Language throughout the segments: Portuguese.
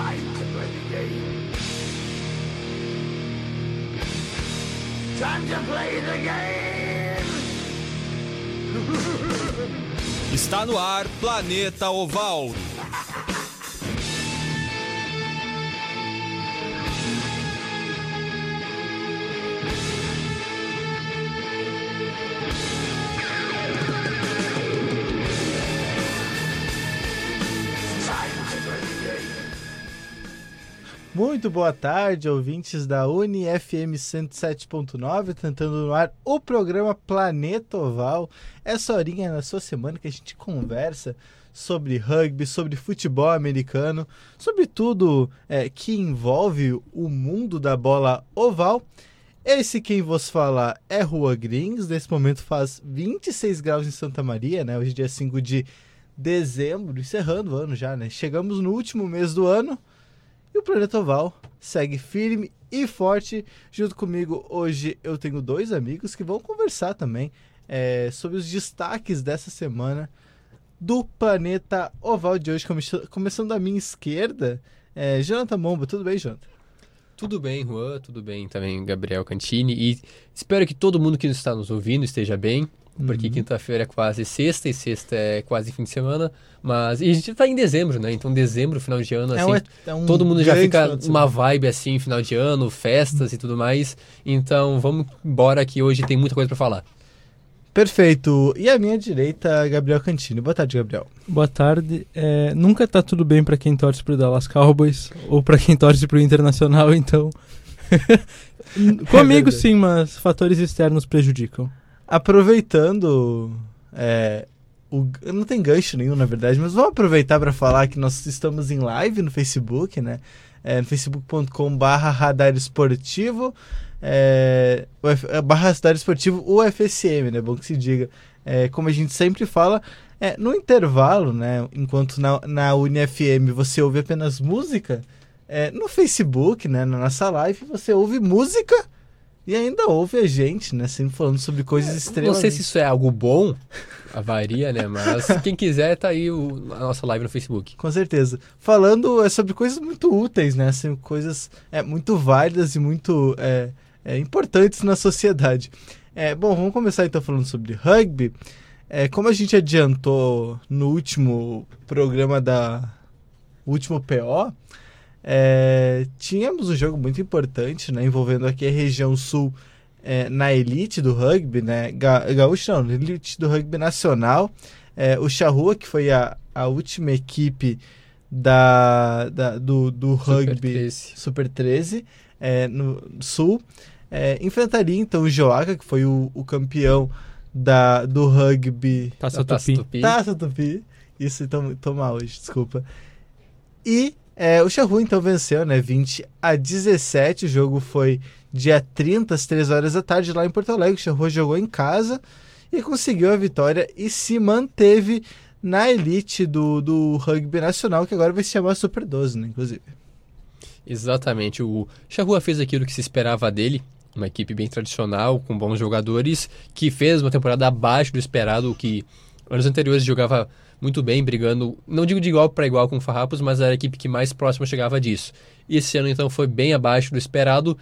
Time to play the game. Time to play the game. Está no ar Planeta Oval. Muito boa tarde, ouvintes da Uni FM 107.9, tentando no ar o programa Planeta Oval. Essa horinha na sua semana que a gente conversa sobre rugby, sobre futebol americano, sobre tudo é, que envolve o mundo da bola oval. Esse quem vos fala é Rua Grings, nesse momento faz 26 graus em Santa Maria, né? Hoje é dia 5 de dezembro, encerrando o ano já, né? Chegamos no último mês do ano. E o Planeta Oval segue firme e forte. Junto comigo hoje eu tenho dois amigos que vão conversar também é, sobre os destaques dessa semana do Planeta Oval de hoje. Come- Começando da minha esquerda, é, Jonathan Momba. Tudo bem, Jonathan? Tudo bem, Juan, tudo bem também, Gabriel Cantini. E espero que todo mundo que está nos ouvindo esteja bem, porque Uhum. quinta-feira é quase sexta e sexta é quase fim de semana. Mas. E a gente tá em dezembro, né? Então, dezembro, final de ano, assim. é um todo mundo já fica uma vibe assim, final de ano, festas e tudo mais. Então, vamos embora que hoje tem muita coisa pra falar. Perfeito. E à minha direita, Gabriel Cantini. Boa tarde, Gabriel. Boa tarde. É, nunca tá tudo bem pra quem torce pro Dallas Cowboys ou pra quem torce pro Internacional, então. Comigo verdade. sim, mas fatores externos prejudicam. Aproveitando. É, o, não tem gancho nenhum, na verdade, mas vamos aproveitar para falar que nós estamos em live no Facebook, né? É, no facebook.com.br radar esportivo, é, é, barra radar esportivo UFSM, né? Bom que se diga. É, como a gente sempre fala, é, no intervalo, né? Enquanto na, na você ouve apenas música, é, no Facebook, né? Na nossa live, você ouve música. E ainda ouve a gente, né? Sempre falando sobre coisas Não extremamente... sei se isso é algo bom, varia, né? Mas quem quiser, tá aí o- a nossa live no Facebook. Com certeza. Falando é, sobre coisas muito úteis, né? Assim, coisas é, muito válidas e muito é, é, importantes na sociedade. É, bom, vamos começar então falando sobre rugby. É, como a gente adiantou no último programa da último PO, é, tínhamos um jogo muito importante, né? Envolvendo aqui a região sul é, na elite do rugby, né? Ga gaúcho não, na elite do rugby nacional. É, o Charrua, que foi a, a última equipe da, da- do, do Super rugby 13. Super 13 é, no sul. É, enfrentaria então o Joaca, que foi o, o campeão da, do rugby Taça Da Taça Tupi. Taça Tupi. Isso, então, tô mal hoje, desculpa. E é, o Charrua então venceu, né? 20 a 17. O jogo foi dia 30, às 3 horas da tarde, lá em Porto Alegre. O Charrua jogou em casa e conseguiu a vitória e se manteve na elite do, do rugby nacional, que agora vai se chamar Super 12, né? Inclusive. Exatamente. O Charrua fez aquilo que se esperava dele. Uma equipe bem tradicional, com bons jogadores, que fez uma temporada abaixo do esperado, que anos anteriores jogava muito bem, brigando, não digo de igual para igual com o Farrapos, mas era a equipe que mais próxima chegava disso. Esse ano, então, foi bem abaixo do esperado.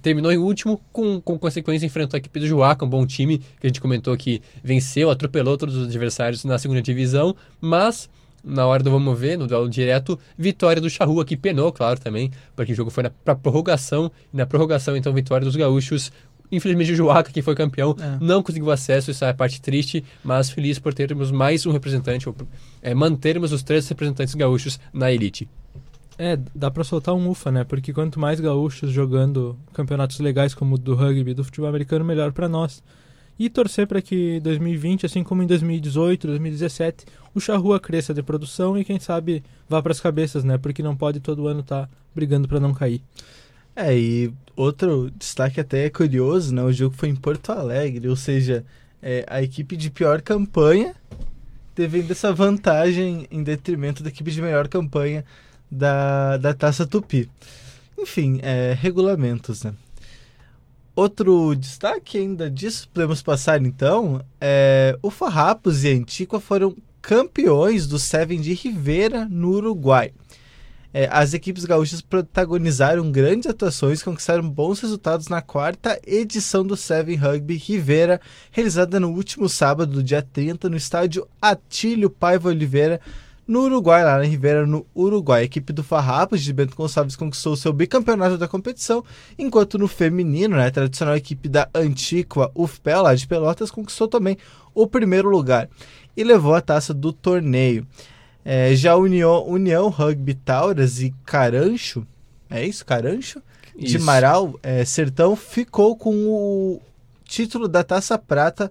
Terminou em último, com, com consequência, enfrentou a equipe do Juaca, um bom time, que a gente comentou que venceu, atropelou todos os adversários na segunda divisão, mas na hora do vamos ver, no duelo direto, vitória do Charrua, que penou, claro, também, porque o jogo foi na pra prorrogação, e na prorrogação, então, vitória dos gaúchos. Infelizmente, o Juaca, que foi campeão, É. não conseguiu acesso, isso é a parte triste, mas feliz por termos mais um representante, ou é, mantermos os três representantes gaúchos na elite. É, dá pra soltar um ufa, né? Porque quanto mais gaúchos jogando campeonatos legais como o do rugby e do futebol americano, melhor pra nós. E torcer pra que 2020, assim como em 2018, 2017, o Charrua cresça de produção e quem sabe vá pras cabeças, né? Porque não pode todo ano estar brigando pra não cair. É, e outro destaque até é curioso, né? O jogo foi em Porto Alegre, ou seja, é, a equipe de pior campanha teve essa vantagem em detrimento da equipe de melhor campanha da, da Taça Tupi. Enfim, é, regulamentos, né? Outro destaque ainda disso, podemos passar então, é, o Farrapos e a Antigua foram campeões do Seven de Rivera, no Uruguai. É, as equipes gaúchas protagonizaram grandes atuações conquistaram bons resultados na quarta edição do Seven Rugby Rivera, realizada no último sábado, dia 30, no estádio Atílio Paiva Oliveira, no Uruguai, lá na Rivera, no Uruguai. A equipe do Farrapos de Bento Gonçalves conquistou seu bicampeonato da competição, enquanto no feminino, né, a tradicional equipe da Antiqua UFPEL, lá de Pelotas, conquistou também o primeiro lugar e levou a taça do torneio. É, já União, União Rugby Tauras e Carancho, é isso? Carancho? De Isso. Marau, é, Sertão, ficou com o título da Taça Prata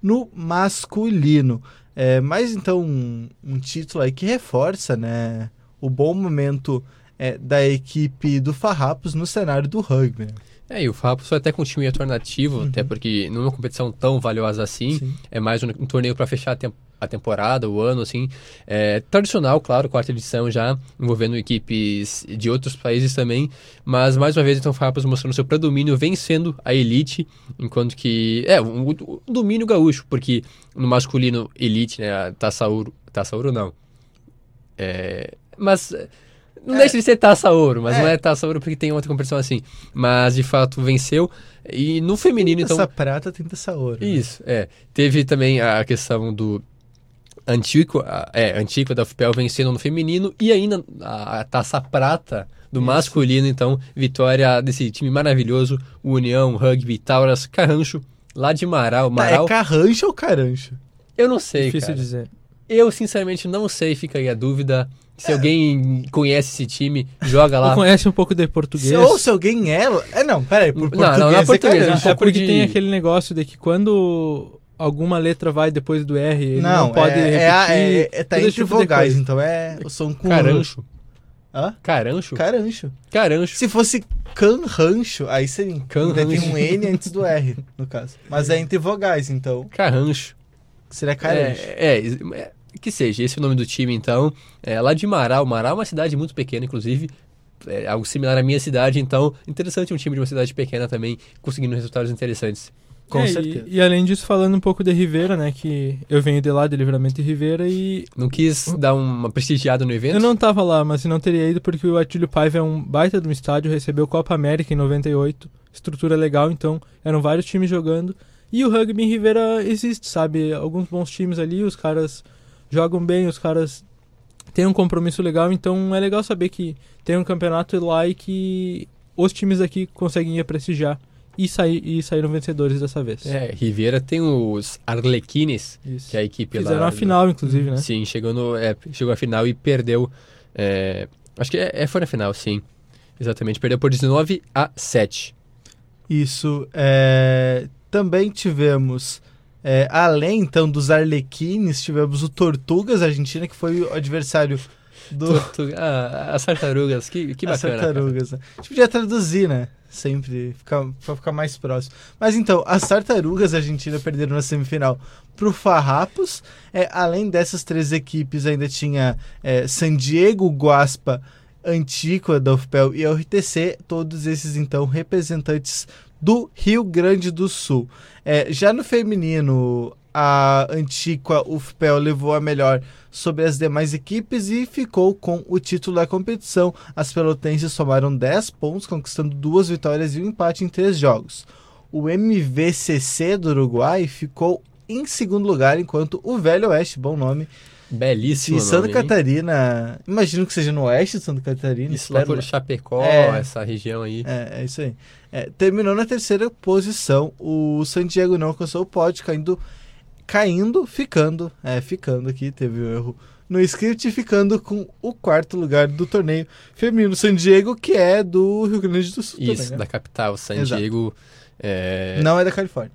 no masculino. É, mas então um, um título aí que reforça né, o bom momento é, da equipe do Farrapos no cenário do rugby. né? É, e o Farrapos foi até com um time alternativo, até porque numa competição tão valiosa assim, Uhum. Sim. é mais um, um torneio para fechar a, tem- a temporada, o ano, assim. É, tradicional, claro, quarta edição já, envolvendo equipes de outros países também, mas mais uma vez, então, o Farrapos mostrando seu predomínio, vencendo a elite, enquanto que, é, um, um domínio gaúcho, porque no masculino elite, né, Taça Ouro, Taça Ouro não, é, mas... Não É. deixa de ser taça ouro, mas É. não é taça ouro porque tem outra competição assim. Mas de fato venceu. E no feminino, então. Essa prata tem essa ouro. né? Isso, é. Teve também a questão do Antiqua, a- é, Antiqua da FPL vencendo no feminino e ainda a, a taça prata do Isso. masculino, então, vitória desse time maravilhoso, o União, Rugby, Tauras, Carrancho, lá de Marau. Tá, Marau, é carrancho ou carancho? eu não sei, Difícil cara. dizer. Eu, sinceramente, não sei, fica aí a dúvida. Se alguém conhece esse time, joga lá. Ou conhece um pouco de português. Se, ou se alguém é... É, não, peraí, por Não, português não, não é é português, um É pouco porque de- tem aquele negócio de que quando alguma letra vai depois do R, ele não, Não, pode é, repetir. é, a- é, é, tá todo entre tipo vogais, coisa. então é o som com... Carancho. Hã? Carancho? Carancho. Carancho. Se fosse canrancho, aí seria. Canrancho. Ainda tem um N antes do R, no caso. Mas é entre vogais, então Carrancho. seria carancho. É, é, é, que seja, esse é o nome do time, então. É, lá de Marau. Marau é uma cidade muito pequena, inclusive. É algo similar à minha cidade, então interessante um time de uma cidade pequena também conseguindo resultados interessantes. Com É, e- certeza. E, além disso, falando um pouco de Rivera, né? Que eu venho de lá, de Livramento de Rivera, e Não quis dar uma prestigiada no evento? eu não tava lá, mas não teria ido porque o Atílio Paiva é um baita de um estádio, recebeu Copa América em 98, estrutura legal, então eram vários times jogando. E o rugby em Rivera existe, sabe? Alguns bons times ali, os caras jogam bem, os caras têm um compromisso legal, então é legal saber que tem um campeonato lá e que os times aqui conseguem ir prestigiar e, sair, e saíram vencedores dessa vez. É, Ribeira tem os Arlequines, Isso. que é a equipe Fizeram lá. a final, inclusive, né? Sim, chegou, no, é, chegou à final e perdeu. é, acho que é, é, foi na final, sim. Exatamente, perdeu por 19 a 7. Isso. é, Também tivemos. é, além então dos Arlequines, tivemos o Tortugas Argentina, que foi o adversário do. Tortu- ah, as tartarugas, que, que As bacana. cara. tartarugas. né? A gente podia traduzir, né? Sempre, ficar, pra ficar mais próximo. Mas então, as tartarugas Argentina perderam na semifinal pro Farrapos. É, além dessas três equipes, ainda tinha é, San Diego, Guaspa, Antíqua, da UFPEL e a URTC. Todos esses, então, representantes do Rio Grande do Sul. É, já no feminino, a Antíqua UFPEL levou a melhor sobre as demais equipes e ficou com o título da competição. As pelotenses somaram 10 pontos, conquistando duas vitórias e um empate em três jogos. O MVCC do Uruguai ficou em segundo lugar, enquanto o Velho Oeste, bom nome, Belíssimo de Santa nome, hein? Catarina, imagino que seja no oeste de Santa Catarina, Isso lá por Chapecó, É. essa região aí. é, é isso aí. É, terminou na terceira posição. O San Diego não alcançou o pódio, caindo, caindo, ficando, é, ficando aqui, teve um erro no script, ficando com o quarto lugar do torneio feminino San Diego, que é do Rio Grande do Sul Isso, também, né? da capital, San Exato. Diego. é, Não é da Califórnia.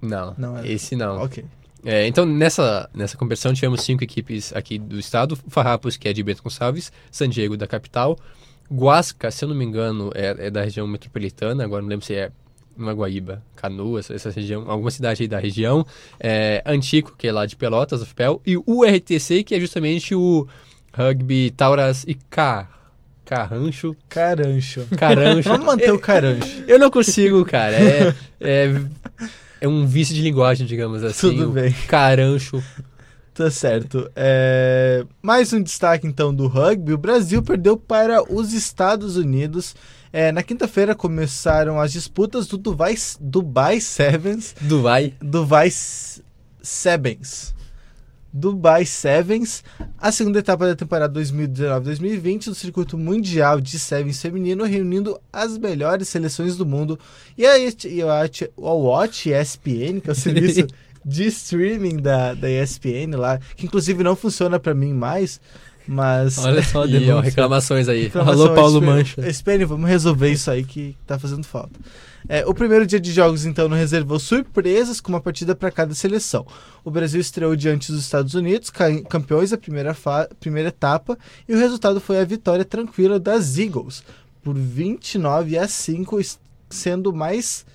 Não, Não é. esse não. Ok. É, então, nessa, nessa competição, tivemos cinco equipes aqui do estado. Farrapos, que é de Bento Gonçalves. San Diego, da capital. Guasca, se eu não me engano, é, é da região metropolitana. Agora não lembro se é uma Guaíba, Canoas, essa região, alguma cidade aí da região. É, Antico, que é lá de Pelotas, do FPEL. E o RTC, que é justamente o Rugby Tauras e Car... Carrancho. Carancho. Carancho. Vamos manter o carancho. Eu não consigo, cara. É, é, é um vício de linguagem, digamos assim. Tudo bem. Carancho. Tá certo. É, Mais um destaque então do rugby. O Brasil perdeu para os Estados Unidos. É, na quinta-feira começaram as disputas do Dubai, Dubai Sevens. Dubai. Dubai Sevens. Dubai Sevens, a segunda etapa da temporada 2019-2020 do circuito mundial de Sevens feminino, reunindo as melhores seleções do mundo. E a, a, a Watch ESPN, que é o serviço de streaming da, da ESPN lá, que inclusive não funciona pra mim mais, mas... Olha só, E ó, reclamações aí. Reclamação Alô, Paulo SPN. Mancha. SPN, vamos resolver isso aí que tá fazendo falta. É, o primeiro dia de jogos, então, não reservou surpresas com uma partida para cada seleção. O Brasil estreou diante dos Estados Unidos, ca- campeões da primeira, primeira etapa, e o resultado foi a vitória tranquila das Eagles, por 29 a 5, es- sendo mais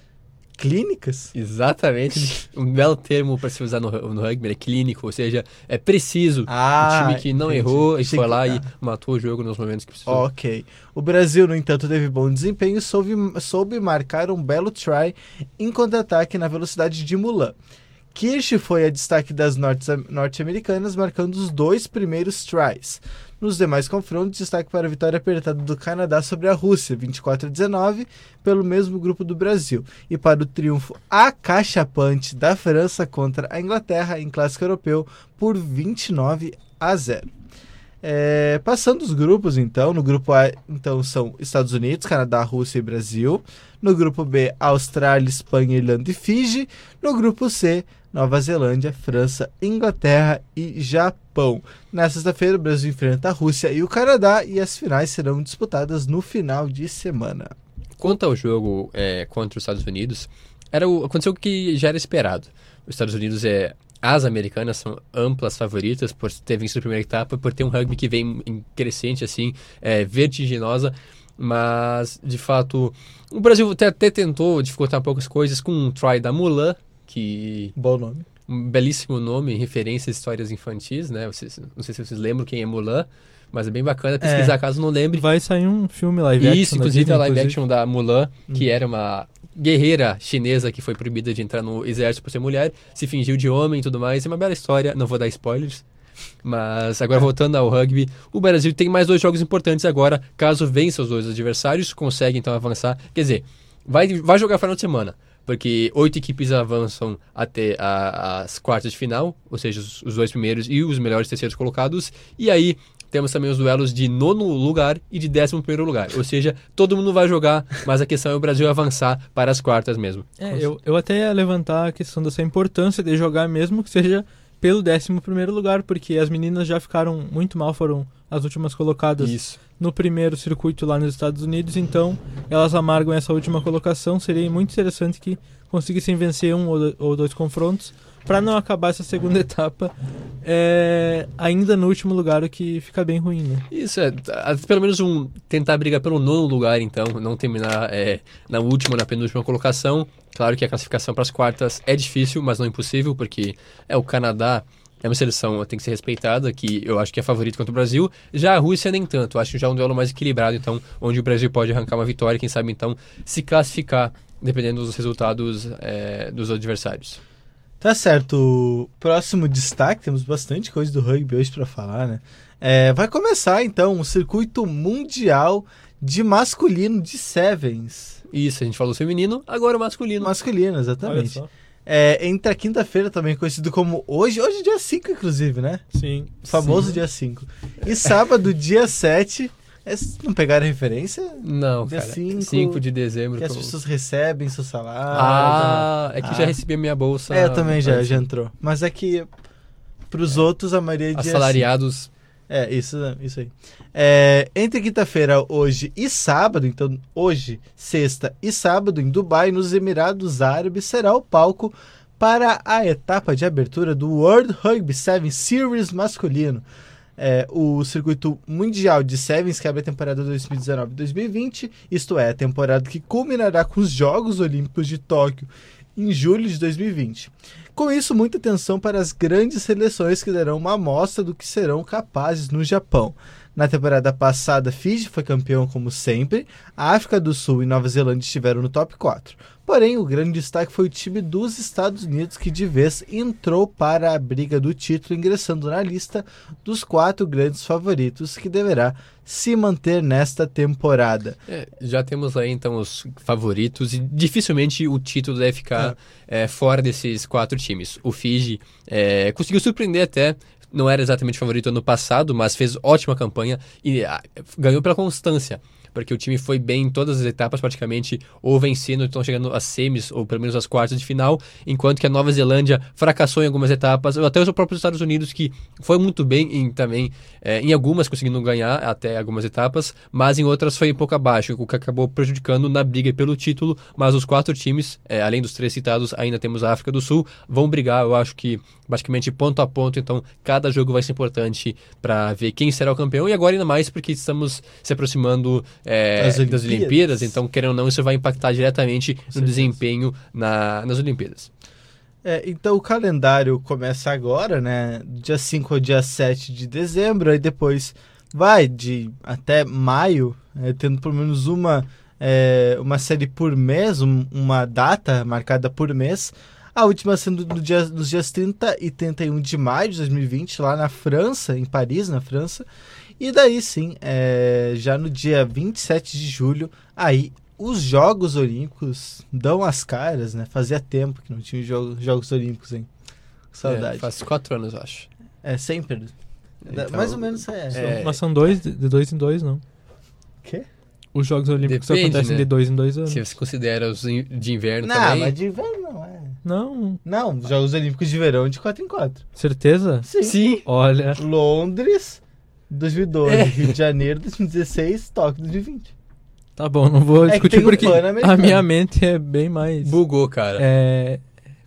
clínicas. Exatamente. Um belo termo para se usar no, no rugby, é clínico, ou seja, é preciso. Ah, um time que não entendi. errou, e foi lá e ah. matou o jogo nos momentos que precisou. Ok. O Brasil, no entanto, teve bom desempenho e soube, soube marcar um belo try em contra-ataque na velocidade de Mulan. Kirsch foi a destaque das norte- norte-americanas, marcando os dois primeiros tries. Nos demais confrontos, destaque para a vitória apertada do Canadá sobre a Rússia, 24 a 19, pelo mesmo grupo do Brasil, e para o triunfo acachapante da França contra a Inglaterra em clássico europeu por 29 a 0. É, passando os grupos, então, no grupo A, então, são Estados Unidos, Canadá, Rússia e Brasil. No grupo B, Austrália, Espanha, Irlanda e Fiji. No grupo C, Nova Zelândia, França, Inglaterra e Japão. Na sexta-feira, o Brasil enfrenta a Rússia e o Canadá e as finais serão disputadas no final de semana. Quanto ao jogo é, contra os Estados Unidos, era o, aconteceu o que já era esperado. Os Estados Unidos é. As americanas são amplas favoritas por ter vencido a primeira etapa, por ter um rugby que vem em crescente, assim, é, vertiginosa. Mas, de fato, o Brasil até, até tentou dificultar um pouco as coisas com um try da Mulan, que Bom nome. um belíssimo nome, referência a histórias infantis, né? Vocês, não sei se vocês lembram quem é Mulan, mas é bem bacana pesquisar caso não lembre. Vai sair um filme live action. Isso, inclusive Disney, a live inclusive. action da Mulan, que era uma guerreira chinesa que foi proibida de entrar no exército por ser mulher, se fingiu de homem e tudo mais. É uma bela história, não vou dar spoilers. Mas agora voltando ao rugby, o Brasil tem mais dois jogos importantes agora. Caso vença os dois adversários, consegue então avançar. Quer dizer, vai, vai jogar final de semana, porque oito equipes avançam até a- as quartas de final, ou seja, os, os dois primeiros e os melhores terceiros colocados. E aí temos também os duelos de nono lugar e de décimo primeiro lugar. Ou seja, todo mundo vai jogar, mas a questão é o Brasil avançar para as quartas mesmo. É, eu, eu até ia levantar a questão dessa importância de jogar mesmo que seja pelo 11 primeiro lugar, porque as meninas já ficaram muito mal, foram as últimas colocadas Isso. no primeiro circuito lá nos Estados Unidos, então elas amargam essa última colocação. Seria muito interessante que conseguissem vencer um ou dois confrontos para não acabar essa segunda etapa é, ainda no último lugar, o que fica bem ruim, né? Isso, é, pelo menos um tentar brigar pelo nono lugar, então, não terminar é, na última, na penúltima colocação. Claro que a classificação para as quartas é difícil, mas não impossível, porque é o Canadá é uma seleção tem que ser respeitada, que eu acho que é favorito contra o Brasil. Já a Rússia nem tanto, acho que já é um duelo mais equilibrado, então, onde o Brasil pode arrancar uma vitória, quem sabe então se classificar, dependendo dos resultados é, dos adversários. Tá certo. Próximo destaque, temos bastante coisa do rugby hoje para falar, né? É, vai começar então o circuito mundial de masculino de sevens. Isso, a gente falou feminino, agora o masculino. Masculino, exatamente. É, entre a quinta-feira, também conhecido como hoje, hoje é dia 5, inclusive, né? Sim. O famoso Sim. dia 5. E sábado, dia 7. É, não pegaram a referência? Não, Dia cara. cinco, 5 de dezembro. Que as pessoas recebem seu salário. Ah, é que Ah. já recebi a minha bolsa. É, eu também já, já entrou. Mas é que pros outros a maioria é dia Assalariados. É, isso, isso aí. É, entre quinta-feira, hoje e sábado, então hoje, sexta e sábado, em Dubai, nos Emirados Árabes, será o palco para a etapa de abertura do World Rugby Sevens Series masculino. É, o circuito mundial de Sevens que abre a temporada 2019-2020, isto é, a temporada que culminará com os Jogos Olímpicos de Tóquio em julho de 2020. Com isso, muita atenção para as grandes seleções que darão uma amostra do que serão capazes no Japão. Na temporada passada, Fiji foi campeão como sempre, a África do Sul e Nova Zelândia estiveram no top 4. Porém, o grande destaque foi o time dos Estados Unidos que de vez entrou para a briga do título, ingressando na lista dos quatro grandes favoritos que deverá se manter nesta temporada. É, já temos aí então os favoritos e dificilmente o título deve ficar é, fora desses quatro times. O Fiji é, conseguiu surpreender até, não era exatamente favorito ano passado, mas fez ótima campanha e ah, ganhou pela constância. Porque o time foi bem em todas as etapas, praticamente, ou vencendo, estão chegando às semis, ou pelo menos às quartas de final, enquanto que a Nova Zelândia fracassou em algumas etapas, ou até os próprios Estados Unidos, que foi muito bem em, também, é, em algumas conseguindo ganhar até algumas etapas, mas em outras foi um pouco abaixo, o que acabou prejudicando na briga pelo título, mas os quatro times, é, além dos três citados, ainda temos a África do Sul, vão brigar, eu acho que basicamente ponto a ponto, então cada jogo vai ser importante para ver quem será o campeão, e agora ainda mais porque estamos se aproximando é, Das das Olimpíadas. Olimpíadas, então querendo ou não, isso vai impactar diretamente no certeza. desempenho na, nas Olimpíadas. É, então o calendário começa agora, né? Dia 5 ao dia 7 de dezembro, aí depois vai de até maio, é, tendo pelo menos uma, é, uma série por mês, um- uma data marcada por mês. A última sendo no dia, nos dias 30 e 31 de maio de 2020, lá na França, em Paris, na França. E daí sim, é, já no dia 27 de julho, aí os Jogos Olímpicos dão as caras, né? Fazia tempo que não tinha jogos, jogos Olímpicos, hein? Saudade. É, faz quatro anos, eu acho. É, sempre. Então, Mais ou menos é. É. Mas são dois, de dois em dois, não. Quê? Os Jogos Olímpicos Depende, acontecem né? de dois em dois anos. Se você considera os de inverno Não, também. mas de inverno não é. Não, Não, os Jogos Olímpicos de Verão de 4 em 4. certeza? Sim. Sim. Olha, Londres, 2012. É. Rio de Janeiro, 2016. Tóquio, 2020. tá bom, não vou É discutir um porque Pan-Americano. a minha mente é bem mais. Bugou, cara. É.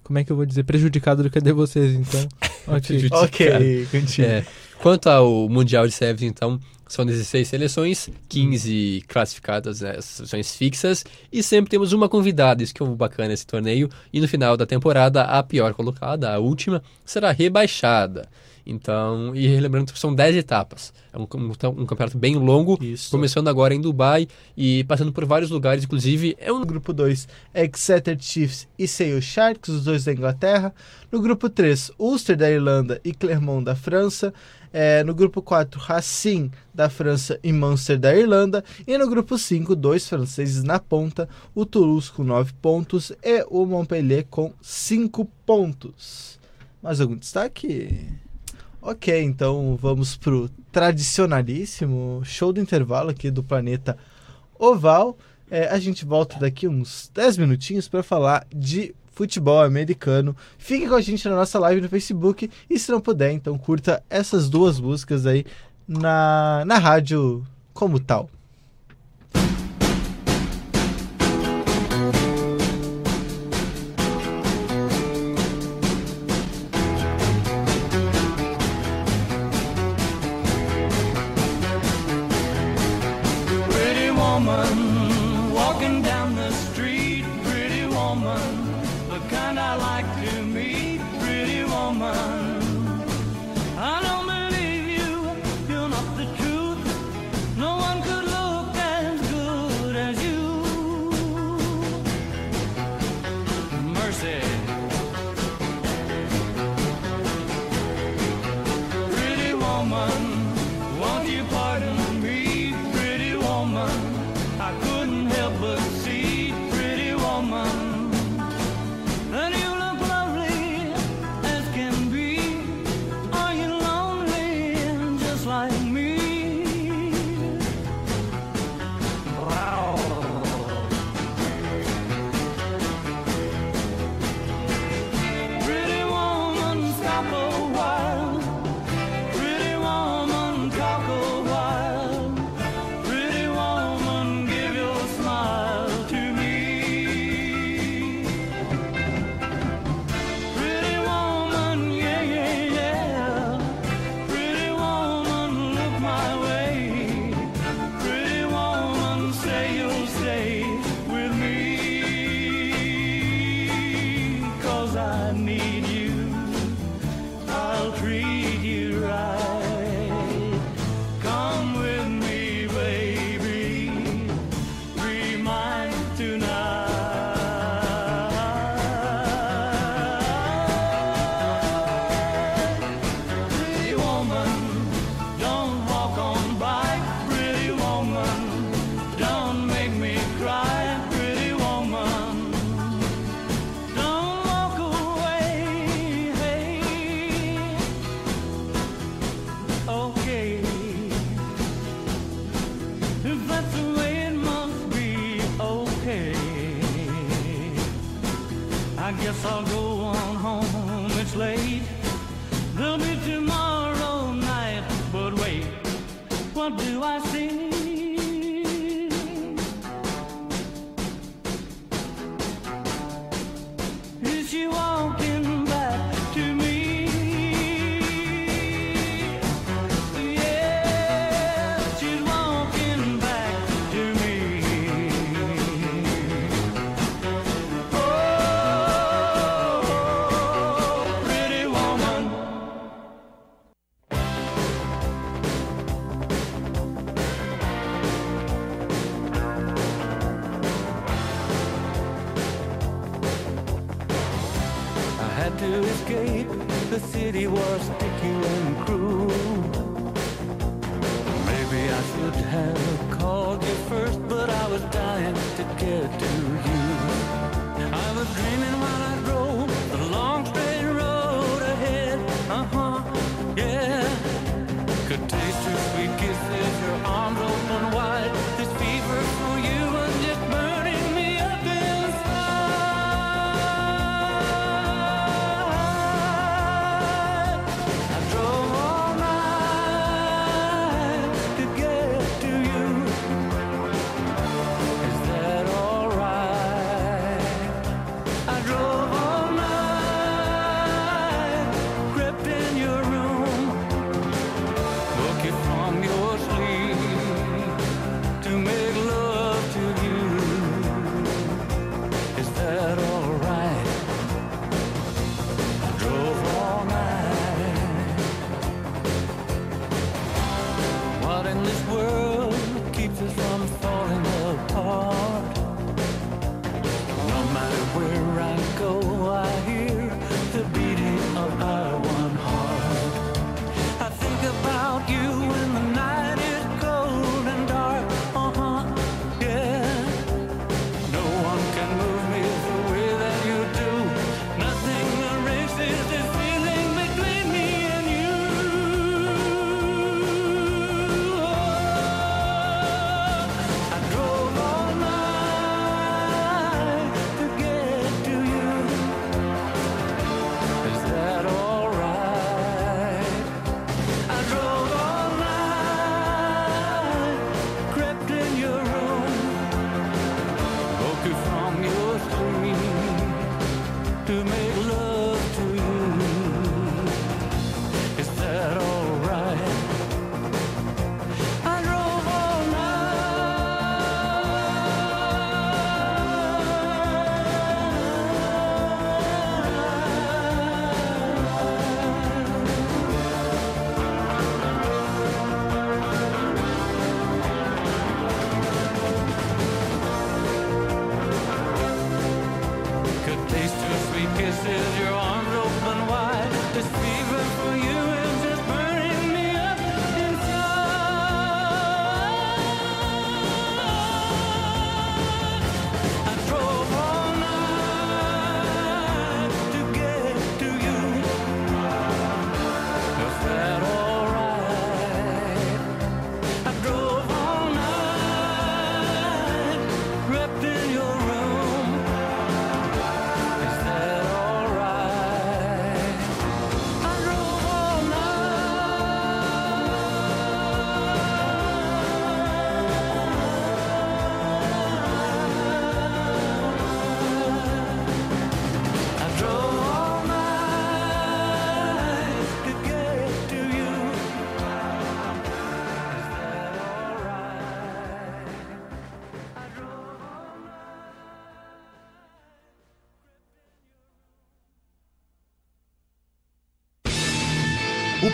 Como é que eu vou dizer? Prejudicado do que de vocês, então. ok. Prejudicado. Ok, continua. É. Quanto ao Mundial de Sevens, então, são 16 seleções, 15 classificadas, né, seleções fixas, e sempre temos uma convidada, isso que é o bacana esse torneio, e no final da temporada, a pior colocada, a última, será rebaixada. Então, e lembrando que são 10 etapas. É um, um, um campeonato bem longo, Isso. começando agora em Dubai e passando por vários lugares, inclusive é um No grupo 2, Exeter Chiefs e Sale Sharks, os dois da Inglaterra. No grupo 3, Ulster da Irlanda e Clermont da França. É, no grupo 4, Racing da França e Munster da Irlanda. E no grupo 5, dois franceses na ponta, o Toulouse com 9 pontos e o Montpellier com 5 pontos. Mais algum destaque? Ok, então vamos pro tradicionalíssimo show do intervalo aqui do planeta Oval. É, a gente volta daqui uns 10 minutinhos para falar de futebol americano. Fique com a gente na nossa live no Facebook e se não puder, então curta essas duas músicas aí na, na rádio como tal. the city was picky and cruel. Maybe I should have called you first, but I was dying to get to you.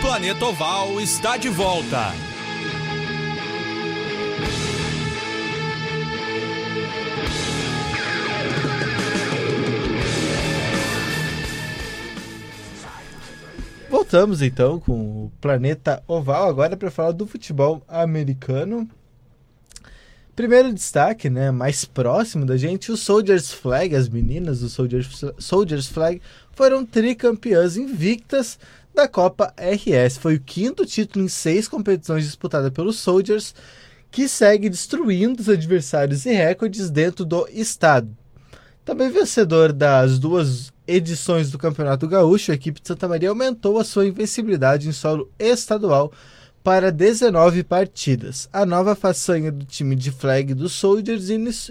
Planeta Oval está de volta. Voltamos então com o Planeta Oval agora para falar do futebol americano. Primeiro destaque, né, mais próximo da gente, o Soldiers Flag, as meninas do Soldiers, Soldiers Flag foram tricampeãs invictas da Copa RS. Foi o quinto título em seis competições disputadas pelos Soldiers, que segue destruindo os adversários e recordes dentro do estado. Também vencedor das duas edições do Campeonato Gaúcho, a equipe de Santa Maria aumentou a sua invencibilidade em solo estadual para 19 partidas. A nova façanha do time de flag dos Soldiers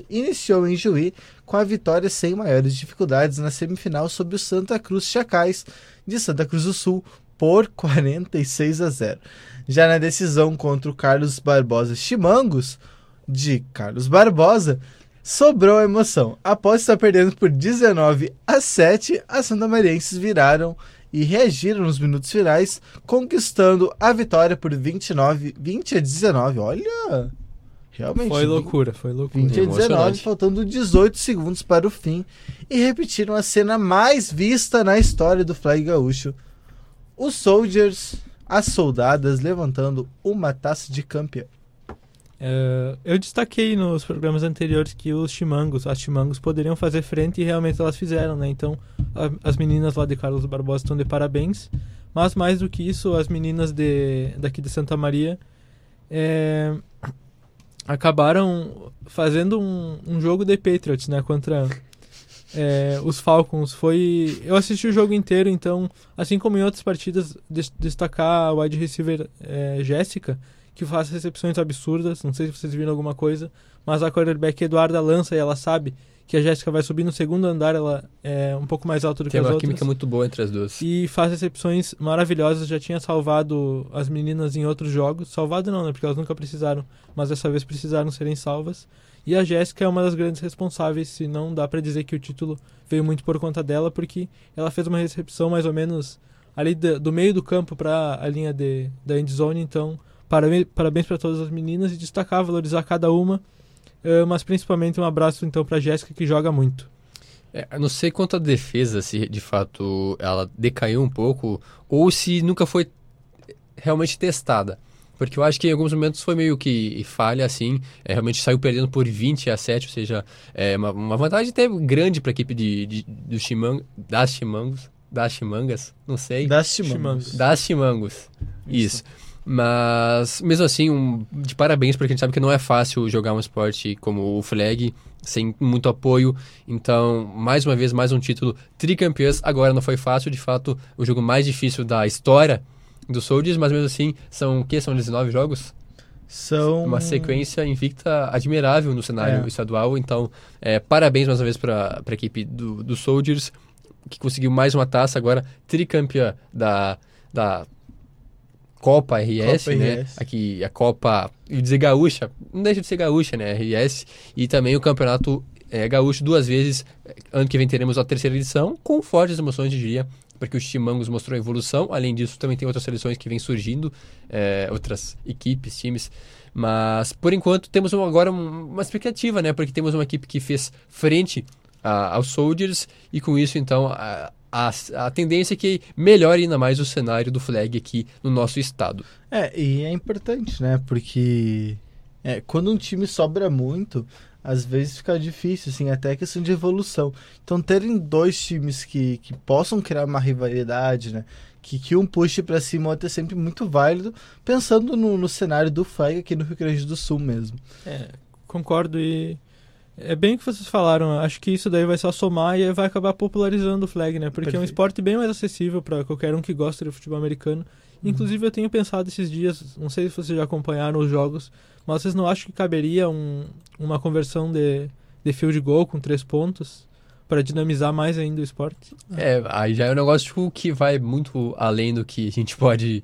iniciou em Juí com a vitória sem maiores dificuldades na semifinal sobre o Santa Cruz Chacais de Santa Cruz do Sul por 46 a 0. Já na decisão contra o Carlos Barbosa Chimangos, de Carlos Barbosa, sobrou emoção. Após estar perdendo por 19 a 7, as santamarienses viraram e reagiram nos minutos finais, conquistando a vitória por 29, 20 a 19. Olha, realmente. Foi loucura, foi loucura. 20 a 19, faltando 18 segundos para o fim, e repetiram a cena mais vista na história do Flag Gaúcho. Os Soldiers, as soldadas, levantando uma taça de campeão. Uh, eu destaquei nos programas anteriores que os chimangos, as chimangos poderiam fazer frente e realmente elas fizeram, né? Então, a, as meninas lá de Carlos Barbosa estão de parabéns. Mas mais do que isso, as meninas de, daqui de Santa Maria é, acabaram fazendo um, um, jogo de Patriots, né? Contra é, os Falcons. Foi, eu assisti o jogo inteiro, então, assim como em outras partidas, destacar a wide receiver é, Jéssica que faz recepções absurdas. Não sei se vocês viram alguma coisa, mas a quarterback Eduarda lança e ela sabe que a Jéssica vai subir no segundo andar, ela é um pouco mais alta do Tem que as outras. Tem uma química muito boa entre as duas. E faz recepções maravilhosas, já tinha salvado as meninas em outros jogos. Salvado não, né? Porque elas nunca precisaram, mas dessa vez precisaram serem salvas. E a Jéssica é uma das grandes responsáveis, se não dá para dizer que o título veio muito por conta dela, porque ela fez uma recepção mais ou menos ali do, do meio do campo para a linha de, da end zone, então Parabéns para todas as meninas e destacar, valorizar cada uma, uh, mas principalmente um abraço então para Jéssica que joga muito. É, não sei quanto a defesa, se de fato ela decaiu um pouco ou se nunca foi realmente testada. Porque eu acho que em alguns momentos foi meio que falha, assim. É, realmente saiu perdendo por 20 a 7, ou seja, é uma, uma vantagem até grande para a equipe de, de, do Chimang, das Chimangos. Das Chimangas? Não sei. Das Chimangos. Das Chimangos. Isso. Isso. Mas, mesmo assim, um, de parabéns, porque a gente sabe que não é fácil jogar um esporte como o flag, sem muito apoio. Então, mais uma vez, mais um título tricampeões. Agora não foi fácil, de fato, o jogo mais difícil da história do Soldiers, mas mesmo assim, são o que? São 19 jogos? São... Uma sequência invicta admirável no cenário é. estadual. Então, é, parabéns mais uma vez para a equipe do, do Soldiers, que conseguiu mais uma taça agora, tricampeã da, da Copa RS, Copa né? RS. Aqui a Copa, eu dizer gaúcha, não deixa de ser gaúcha, né? RS e também o campeonato é, gaúcho duas vezes. Ano que vem teremos a terceira edição com fortes emoções, diria, porque o Chimangos mostrou evolução. Além disso, também tem outras seleções que vêm surgindo, é, outras equipes, times. Mas por enquanto temos agora uma expectativa, né? Porque temos uma equipe que fez frente a, aos Soldiers e com isso então a, a, a tendência é que melhore ainda mais o cenário do flag aqui no nosso estado. É, e é importante, né? Porque é, quando um time sobra muito, às vezes fica difícil, assim, até questão de evolução. Então, terem dois times que, que possam criar uma rivalidade, né? Que, que um puxe para cima outro é sempre muito válido, pensando no, no cenário do flag aqui no Rio Grande do Sul mesmo. É, concordo e é bem o que vocês falaram. Acho que isso daí vai só somar e vai acabar popularizando o flag, né? Porque Perfeito. é um esporte bem mais acessível para qualquer um que gosta de futebol americano. Uhum. Inclusive, eu tenho pensado esses dias, não sei se vocês já acompanharam os jogos, mas vocês não acham que caberia um, uma conversão de, de field goal com três pontos? para dinamizar mais ainda o esporte. É, aí já é um negócio tipo, que vai muito além do que a gente pode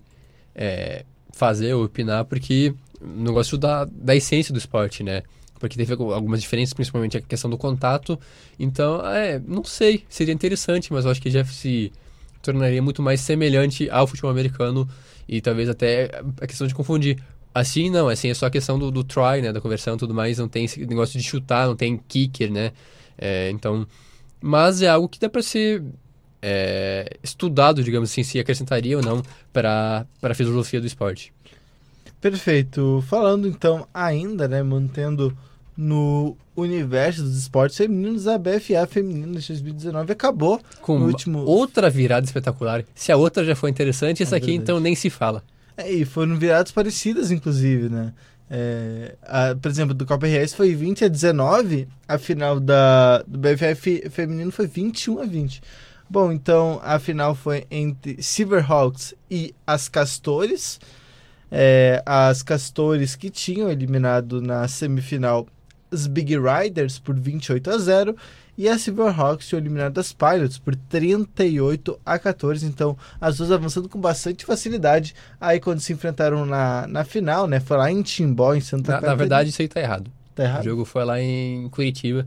é, fazer ou opinar, porque o negócio da, da essência do esporte, né? Porque teve algumas diferenças, principalmente a questão do contato. Então, é, não sei, seria interessante, mas eu acho que já se tornaria muito mais semelhante ao futebol americano e talvez até a questão de confundir. Assim, não, assim, é só a questão do, do try, né, da conversão e tudo mais, não tem esse negócio de chutar, não tem kicker, né, é, então... Mas é algo que dá para ser é, estudado, digamos assim, se acrescentaria ou não para a filosofia do esporte. Perfeito. Falando então ainda, né, mantendo no universo dos esportes femininos, a BFA feminina de 2019 acabou Com último. outra virada espetacular. Se a outra já foi interessante, essa É aqui verdade. então nem se fala. É, e foram viradas parecidas, inclusive, né? É, a- por exemplo, do Copa RS foi 20 a 19, a final da, do BFF feminino foi 21 a 20. Bom, então a final foi entre Silverhawks e as Castores. É, as Castores que tinham eliminado na semifinal os Big Riders por 28 a 0 e a Silverhawks tinham eliminado as Pilots por 38 a 14. Então, as duas avançando com bastante facilidade. Aí, quando se enfrentaram na, na final, né? Foi lá em Timbó, em Santa Na, na Catarina. verdade, isso aí tá errado. tá O errado? jogo foi lá em Curitiba.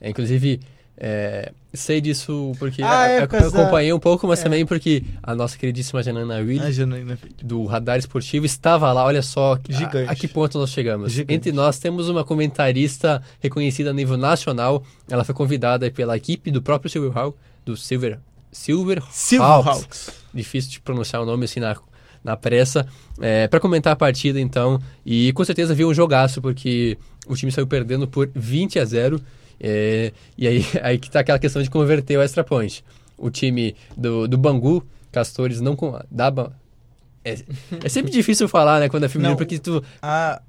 É, inclusive, é, sei disso porque Ah, é, eu, eu acompanhei um pouco, mas é. também porque a nossa queridíssima Janana Willi, Ah, Janaína Filho. do Radar Esportivo, estava lá. Olha só a-. A, que ponto nós chegamos. Gigante. Entre nós temos uma comentarista reconhecida a nível nacional. Ela foi convidada pela equipe do próprio Silverhawk, do Silver... Silverhawks. Silverhawks. difícil de pronunciar o nome assim na, na pressa, é, para comentar a partida então, e com certeza viu um jogaço, porque o time saiu perdendo por 20 a 0, é, e aí, aí que tá aquela questão de converter o extra point. O time do, do Bangu, Castores, não com... Ba- é, é sempre difícil falar, né, quando é feminino, Não. porque tu... Ah,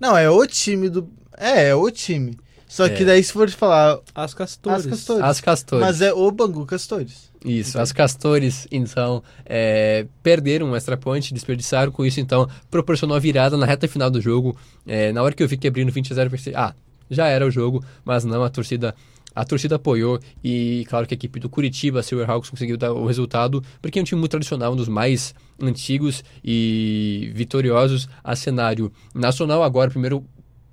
não, é o time do. É, é o time. Só que É. daí, se for falar As Castores. as Castores. As Castores. Mas é o Bangu Castores. Isso, as Castores, então, é, perderam um extra point, desperdiçaram com isso, então, proporcionou a virada na reta final do jogo. É, na hora que eu vi que abrindo 20 a 0, eu pensei, ah, já era o jogo, mas não, a torcida. A torcida apoiou e, claro, que a equipe do Curitiba, Silverhawks, conseguiu dar o resultado, porque é um time muito tradicional, um dos mais antigos e vitoriosos a cenário nacional. Agora, primeiro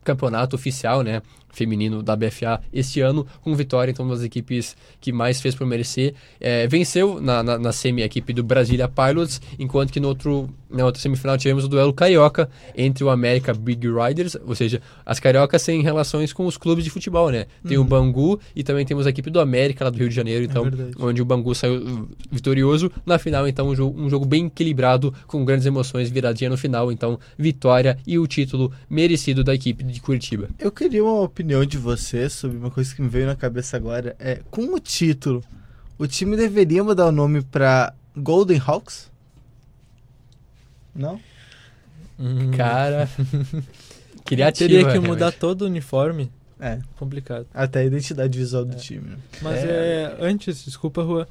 campeonato oficial, né, feminino da BFA este ano, com vitória, então, uma das equipes que mais fez por merecer. É, venceu na, na, na semi a equipe do Brasília Pilots, enquanto que no outro, na outra semifinal tivemos o duelo carioca entre o América Big Riders, ou seja, as cariocas têm relações com os clubes de futebol, né? Tem o Bangu e também temos a equipe do América lá do Rio de Janeiro, então, verdade. onde o Bangu saiu vitorioso. Na final, então, um jogo, um jogo bem equilibrado, com grandes emoções, viradinha no final, então, vitória e o título merecido da equipe de Curitiba. Eu queria uma opinião de você sobre uma coisa que me veio na cabeça agora. É, com o título, o time deveria mudar o nome pra Golden Hawks? Não? Hum, Cara, criativo. Teria que realmente. mudar todo o uniforme. É, Complicado. até a identidade visual do time. né? Mas É. é, antes, desculpa, Rua.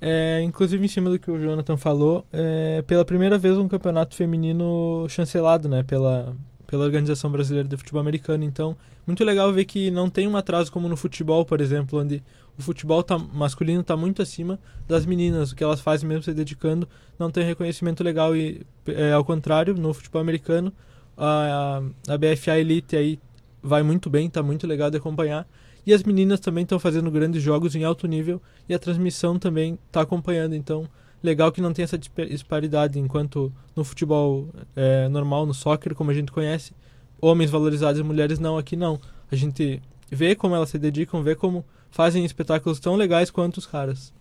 É, inclusive em cima do que o Jonathan falou, é, pela primeira vez um campeonato feminino chancelado, né, pela, pela Organização Brasileira de Futebol Americano. Então, muito legal ver que não tem um atraso como no futebol, por exemplo, onde o futebol tá, masculino está muito acima das meninas, o que elas fazem mesmo se dedicando, não tem reconhecimento legal e, é, ao contrário, no futebol americano, a, a BFA Elite aí vai muito bem, tá muito legal de acompanhar. E as meninas também estão fazendo grandes jogos em alto nível e a transmissão também está acompanhando. Então, legal que não tem essa dispa- disparidade, enquanto no futebol é, normal, no soccer, como a gente conhece, homens valorizados e mulheres não, aqui não. A gente vê como elas se dedicam, vê como fazem espetáculos tão legais quanto os caras.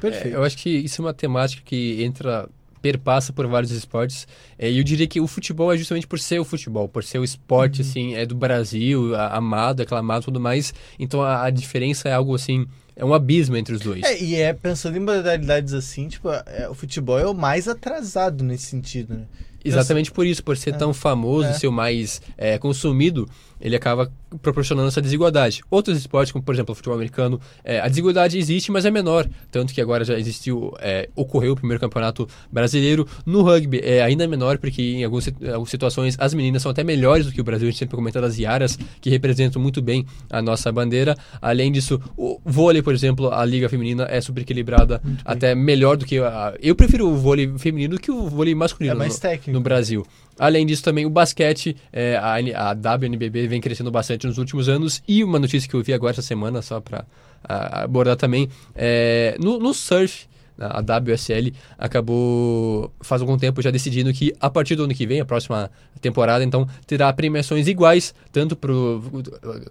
Perfeito. É, eu acho que isso é uma temática que entra, perpassa por vários esportes. É, E eu diria que o futebol é justamente por ser o futebol, por ser o esporte, assim, é do Brasil, a- amado, aclamado e tudo mais. Então a, a diferença é algo assim, é um abismo entre os dois. É, e é pensando em modalidades assim, tipo, é, o futebol é o mais atrasado nesse sentido, né? Exatamente por isso, por ser É. tão famoso, É. ser o mais é, consumido, ele acaba proporcionando essa desigualdade. Outros esportes, como por exemplo o futebol americano, é, a desigualdade existe, mas é menor. Tanto que agora já existiu, é, ocorreu o primeiro campeonato brasileiro. No rugby é ainda menor, porque em algumas, sit- algumas situações as meninas são até melhores do que o Brasil. A gente sempre comenta das Iaras, que representam muito bem a nossa bandeira. Além disso, o vôlei, por exemplo, a liga feminina é super equilibrada, até melhor do que a... Eu prefiro o vôlei feminino do que o vôlei masculino. É mais no- técnico. no Brasil. Além disso, também o basquete, é, a, a WNBB vem crescendo bastante nos últimos anos. E uma notícia que eu vi agora essa semana, só para abordar também, é, no, no surf, a WSL acabou faz algum tempo já decidindo que a partir do ano que vem, a próxima temporada, então terá premiações iguais, tanto para o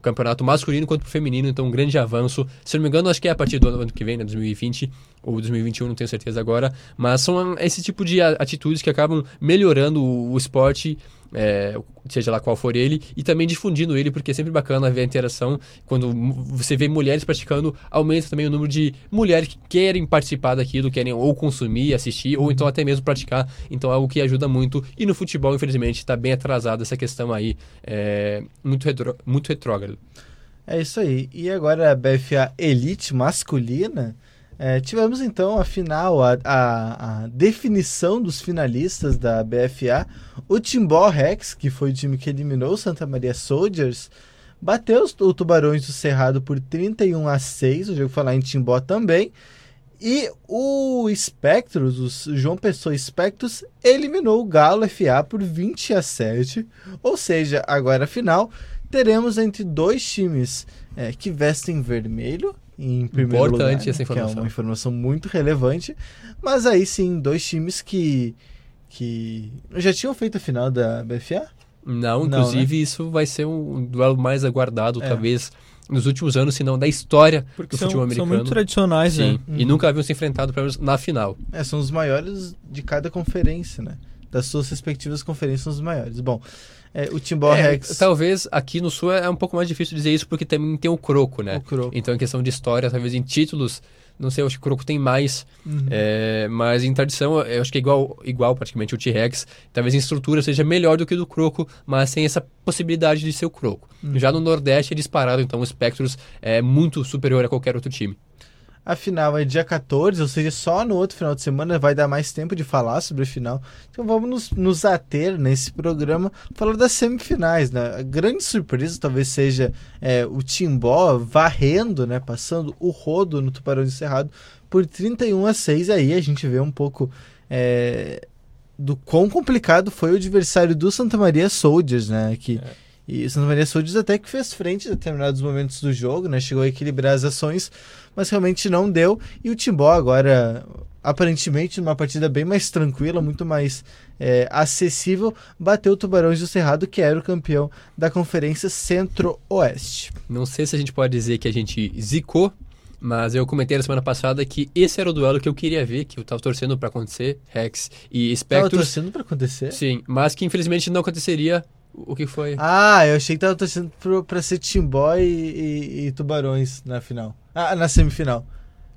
campeonato masculino quanto para o feminino, então um grande avanço. Se não me engano, acho que é a partir do ano que vem, né, 2020 ou 2021, não tenho certeza agora, mas são esse tipo de atitudes que acabam melhorando o, o esporte é, seja lá qual for ele, e também difundindo ele, porque é sempre bacana ver a interação. Quando você vê mulheres praticando, aumenta também o número de mulheres que querem participar daquilo, querem ou consumir, assistir, ou então até mesmo praticar. Então é algo que ajuda muito. E no futebol, infelizmente, está bem atrasado essa questão aí, é, muito, retro, muito retrógrado. É isso aí. E agora a BFA Elite masculina. É, tivemos então a final, a, a, a definição dos finalistas da BFA. O Timbó Rex, que foi o time que eliminou o Santa Maria Soldiers, bateu o Tubarões do Cerrado por 31 a 6. O jogo foi lá em Timbó também. E o Spectros, o João Pessoa Spectros, eliminou o Galo FA por 20 a 7. Ou seja, agora a final teremos entre dois times é, que vestem vermelho. Em primeiro Importante lugar, essa né, Que é informação. uma informação muito relevante. Mas aí sim, dois times que. que já tinham feito a final da BFA? Não, Não, inclusive isso vai ser um duelo mais aguardado, É. talvez, nos últimos anos, se não da história Porque do são, futebol são americano. muito tradicionais, Sim, né? e nunca haviam se enfrentado, pelo menos, na final. É, são os maiores de cada conferência, né? Das suas respectivas conferências são os maiores. Bom, é, o Timbó É, Rex. talvez aqui no Sul é um pouco mais difícil dizer isso, porque também tem o Croco, né? O Croco. Então, em questão de história, talvez em títulos, não sei, eu acho que o Croco tem mais, Uhum. é, mas em tradição, eu acho que é igual, igual praticamente o T-Rex. Talvez em estrutura seja melhor do que o do Croco, mas tem essa possibilidade de ser o Croco. Uhum. Já no Nordeste é disparado, então o Spectros é muito superior a qualquer outro time. A final é dia 14, ou seja, só no outro final de semana vai dar mais tempo de falar sobre a final. Então vamos nos, nos ater nesse programa falar das semifinais, né? A grande surpresa talvez seja é, o Timbó varrendo, né? Passando o rodo no Tubarão de Cerrado por 31 a 6. Aí a gente vê um pouco é, do quão complicado foi o adversário do Santa Maria Soldiers, né? Que, E o Santa Maria Soldiers até que fez frente em determinados momentos do jogo, né? Chegou a equilibrar as ações, mas realmente não deu. E o Timbó agora, aparentemente, numa partida bem mais tranquila, muito mais é, acessível, bateu o Tubarões do Cerrado, que era o campeão da Conferência Centro-Oeste. Não sei se a gente pode dizer que a gente zicou, mas eu comentei na semana passada que esse era o duelo que eu queria ver, que eu tava torcendo pra acontecer, Rex e Tava Spectros. torcendo pra acontecer? Sim, mas que infelizmente não aconteceria. O que foi? Ah, eu achei que tava torcendo pro, pra ser Timbó e, e- e Tubarões na final. Ah, na semifinal.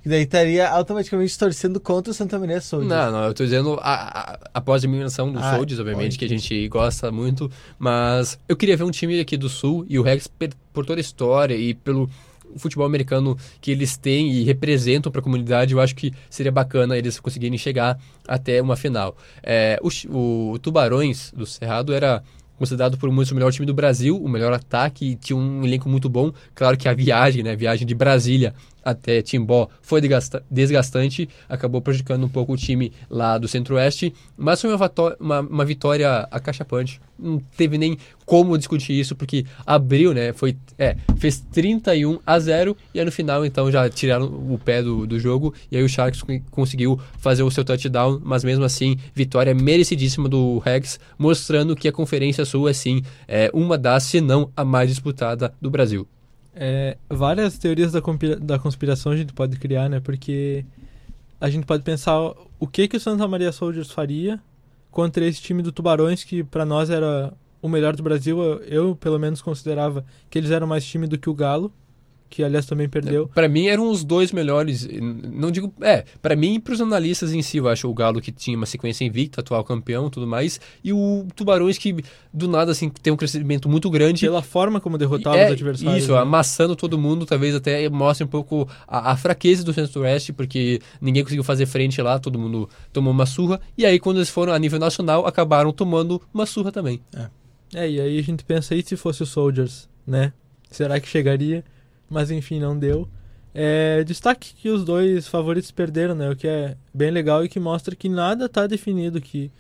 Que daí estaria automaticamente torcendo contra o Santa Maria Soldiers. Não, não, eu tô dizendo a- a- após a eliminação do Ah, Soldiers, obviamente, que a gente gosta muito, mas eu queria ver um time aqui do Sul e o Rex, por toda a história e pelo futebol americano que eles têm e representam para a comunidade, eu acho que seria bacana eles conseguirem chegar até uma final. É, o, o Tubarões do Cerrado era considerado por muitos o melhor time do Brasil, o melhor ataque, e tinha um elenco muito bom. Claro que a viagem, né, a viagem de Brasília até Timbó foi desgasta- desgastante, acabou prejudicando um pouco o time lá do Centro-Oeste, mas foi uma, uma, uma vitória acachapante. Não teve nem como discutir isso, porque abriu, né, foi, é, fez 31 a 0 e aí no final, então, já tiraram o pé do, do jogo, e aí o Sharks con- conseguiu fazer o seu touchdown, mas mesmo assim, vitória merecidíssima do Rex, mostrando que a Conferência Sul é sim é, uma das, se não a mais disputada do Brasil. É, várias teorias da, da conspiração a gente pode criar, né? Porque a gente pode pensar o que que o Santa Maria Soldiers faria contra esse time do Tubarões, que pra nós era o melhor do Brasil. Eu, eu, pelo menos, considerava que eles eram mais time do que o Galo, que aliás também perdeu. Pra mim eram os dois melhores. Não digo. É, pra mim e pros analistas em si, eu acho o Galo que tinha uma sequência invicta, atual campeão e tudo mais. E o Tubarões que do nada assim tem um crescimento muito grande. Pela forma como derrotava É, os adversários. Isso, né? amassando todo mundo, talvez até mostre um pouco a, a fraqueza do Centro-Oeste, porque ninguém conseguiu fazer frente lá, todo mundo tomou uma surra. E aí, quando eles foram a nível nacional, acabaram tomando uma surra também. É, e aí a gente pensa aí se fosse o Soldiers, né? Será que chegaria? Mas enfim, não deu. É, destaque que os dois favoritos perderam, né? O que é bem legal e que mostra que nada tá definido, que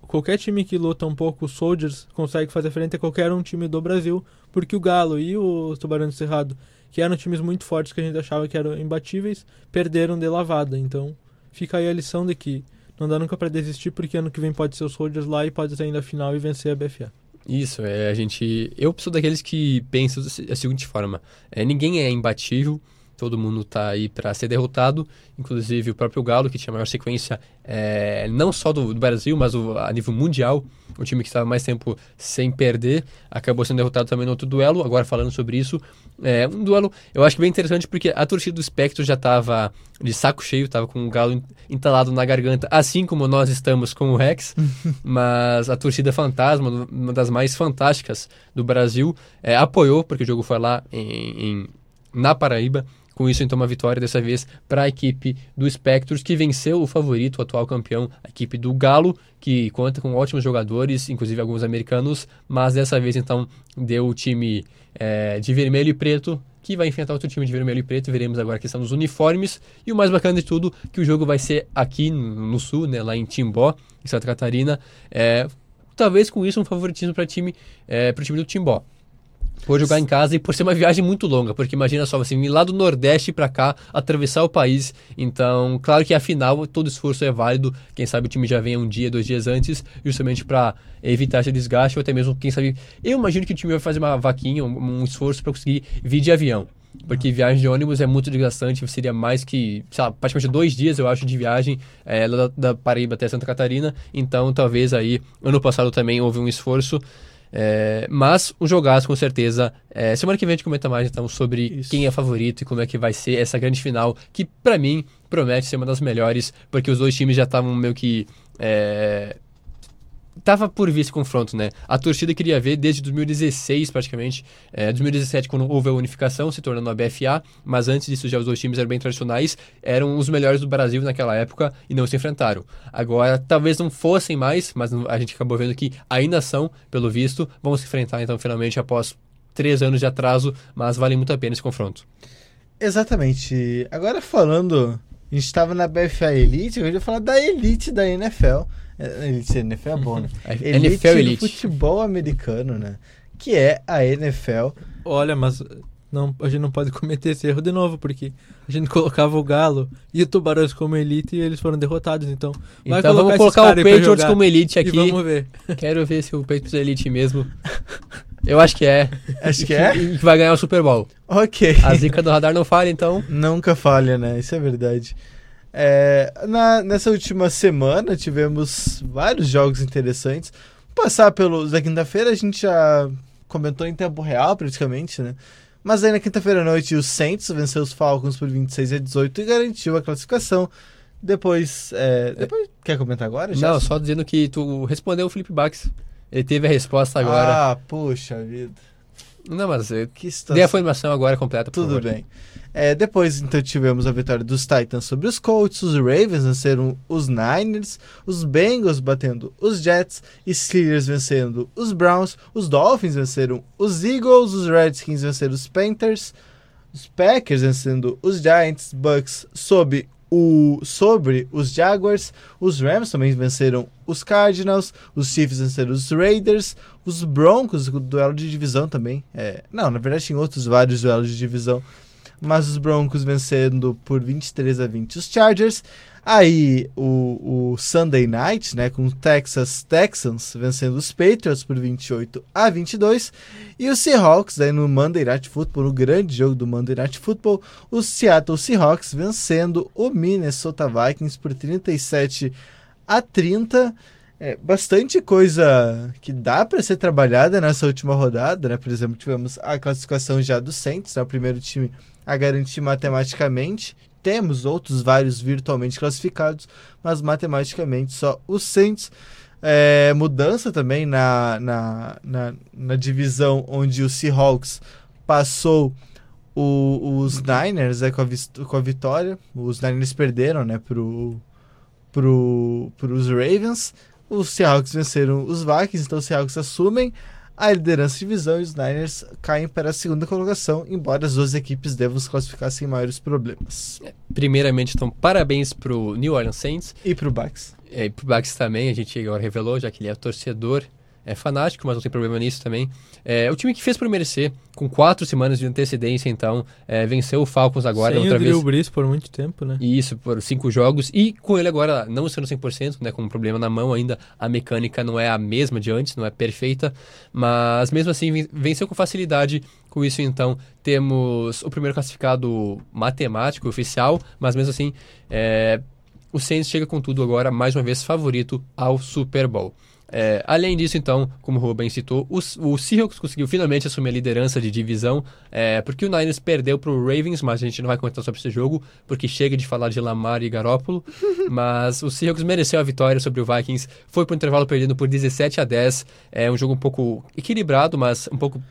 qualquer time que luta um pouco, os Soldiers, consegue fazer frente a qualquer um time do Brasil, porque o Galo e o Tubarão do Cerrado, que eram times muito fortes que a gente achava que eram imbatíveis, perderam de lavada. Então, fica aí a lição de que não dá nunca pra desistir, porque ano que vem pode ser os Soldiers lá e pode ter ainda a final e vencer a BFA. Isso, é a gente. Eu sou daqueles que pensam da se- da seguinte forma: é, ninguém é imbatível, todo mundo tá aí para ser derrotado, inclusive o próprio Galo, que tinha a maior sequência é, não só do, do Brasil, mas o, a nível mundial, o time que estava mais tempo sem perder, acabou sendo derrotado também no outro duelo. Agora falando sobre isso, é um duelo eu acho bem interessante porque a torcida do Espectro já estava de saco cheio, estava com o Galo entalado na garganta, assim como nós estamos com o Rex, mas a torcida fantasma, uma das mais fantásticas do Brasil, é, apoiou, porque o jogo foi lá em, em na Paraíba, com isso, então, uma vitória dessa vez para a equipe do Spectros, que venceu o favorito, o atual campeão, a equipe do Galo, que conta com ótimos jogadores, inclusive alguns americanos, mas dessa vez, então, deu o time é, de vermelho e preto, que vai enfrentar outro time de vermelho e preto. Veremos agora a questão dos uniformes. E o mais bacana de tudo, que o jogo vai ser aqui no sul, né, lá em Timbó, em Santa Catarina. É, talvez com isso um favoritismo para time, é, o time do Timbó por jogar em casa e por ser uma viagem muito longa, porque imagina só vir lá do Nordeste para cá, atravessar o país. Então, claro que afinal todo esforço é válido. Quem sabe o time já venha um dia, dois dias antes, justamente para evitar esse desgaste, ou até mesmo, quem sabe. Eu imagino que o time vai fazer uma vaquinha, um, um esforço para conseguir vir de avião. Porque viagem de ônibus é muito desgastante, seria mais que, sei lá, praticamente dois dias, eu acho, de viagem é, da, da Paraíba até Santa Catarina. Então, talvez aí, ano passado também houve um esforço. É, mas um jogaço, com certeza. É, semana que vem a gente comenta mais então sobre Isso. quem é favorito e como é que vai ser essa grande final, que para mim promete ser uma das melhores, porque os dois times já estavam meio que. É, tava por vir esse confronto, né? A torcida queria ver desde 2016, praticamente, é, 2017, quando houve a unificação, se tornando a BFA, mas antes disso já os dois times eram bem tradicionais, eram os melhores do Brasil naquela época e não se enfrentaram. Agora, talvez não fossem mais, mas a gente acabou vendo que ainda são, pelo visto, vão se enfrentar então finalmente após três anos de atraso, mas vale muito a pena esse confronto. Exatamente. Agora falando, a gente estava na BFA Elite, eu ia falar da Elite da NFL. Elite, NFL é bom, né? Elite NFL Elite. futebol americano, né? Que é a NFL. Olha, mas não, a gente não pode cometer esse erro de novo, porque a gente colocava o Galo e o Tubarões como elite e eles foram derrotados, então... então vamos colocar o Patriots como elite aqui. vamos ver. Quero ver se o Patriots é elite mesmo. Eu acho que é. Acho que é? E que vai ganhar o Super Bowl. Ok. A zica do radar não falha, então. Nunca falha, né? Isso é verdade. É, na, nessa última semana tivemos vários jogos interessantes. Vou passar pelos da quinta-feira, a gente já comentou em tempo real praticamente, né? Mas aí na quinta-feira à noite o Saints venceu os Falcons por 26 a 18 e garantiu a classificação. Depois, é, depois quer comentar agora? Já? Não, só dizendo que tu respondeu o Felipe Bax. Ele teve a resposta agora. Ah, puxa vida. Não, mas eu que dei a informação agora completa. Tudo favor. bem. É, depois, então, tivemos a vitória dos Titans sobre os Colts, os Ravens venceram os Niners, os Bengals batendo os Jets, Steelers vencendo os Browns, os Dolphins venceram os Eagles, os Redskins venceram os Panthers, os Packers vencendo os Giants, Bucks sob o, sobre os Jaguars, os Rams também venceram os Cardinals, os Chiefs venceram os Raiders, os Broncos, o duelo de divisão também. É, não, na verdade tinha outros vários duelos de divisão, mas os Broncos vencendo por 23 a 20 os Chargers. Aí o, o Sunday Night, né, com o Texas Texans vencendo os Patriots por 28 a 22 e os Seahawks, aí no Monday Night Football, no grande jogo do Monday Night Football, os Seattle Seahawks vencendo o Minnesota Vikings por 37 a 30. É, bastante coisa que dá para ser trabalhada nessa última rodada, né? Por exemplo, tivemos a classificação já do Saints, né? o primeiro time a garantir matematicamente temos outros vários virtualmente classificados, mas matematicamente só o Saints. É, mudança também na, na, na, na, divisão onde o Seahawks passou o, os Niners é, com, a, com a vitória. Os Niners perderam né, para pro, os Ravens. Os Seahawks venceram os Vikings, então os Seahawks assumem a liderança de divisão e os Niners caem para a segunda colocação, embora as duas equipes devam se classificar sem maiores problemas. É, primeiramente, então, parabéns para o New Orleans Saints. E para o Bucks. É, e para o Bucks também, a gente agora revelou, já que ele é torcedor é fanático, mas não tem problema nisso também. É o time que fez por merecer, com quatro semanas de antecedência, então, é, venceu o Falcons agora, Sem outra o Drew. Brees por muito tempo, né? Isso, por cinco jogos. E com ele agora não sendo 100%, né, com um problema na mão ainda, a mecânica não é a mesma de antes, não é perfeita, mas mesmo assim ven- venceu com facilidade. Com isso, então, temos o primeiro classificado matemático oficial, mas mesmo assim, é, o Saints chega com tudo agora, mais uma vez, favorito ao Super Bowl. É, além disso, então, como o Ruben citou, o, o Seahawks conseguiu finalmente assumir a liderança de divisão, é, porque o Niners perdeu para o Ravens, mas a gente não vai comentar sobre esse jogo, porque chega de falar de Lamar e Garópolo. mas o Seahawks mereceu a vitória sobre o Vikings, foi para o intervalo perdendo por 17 a 10. É um jogo um pouco equilibrado, mas um pouco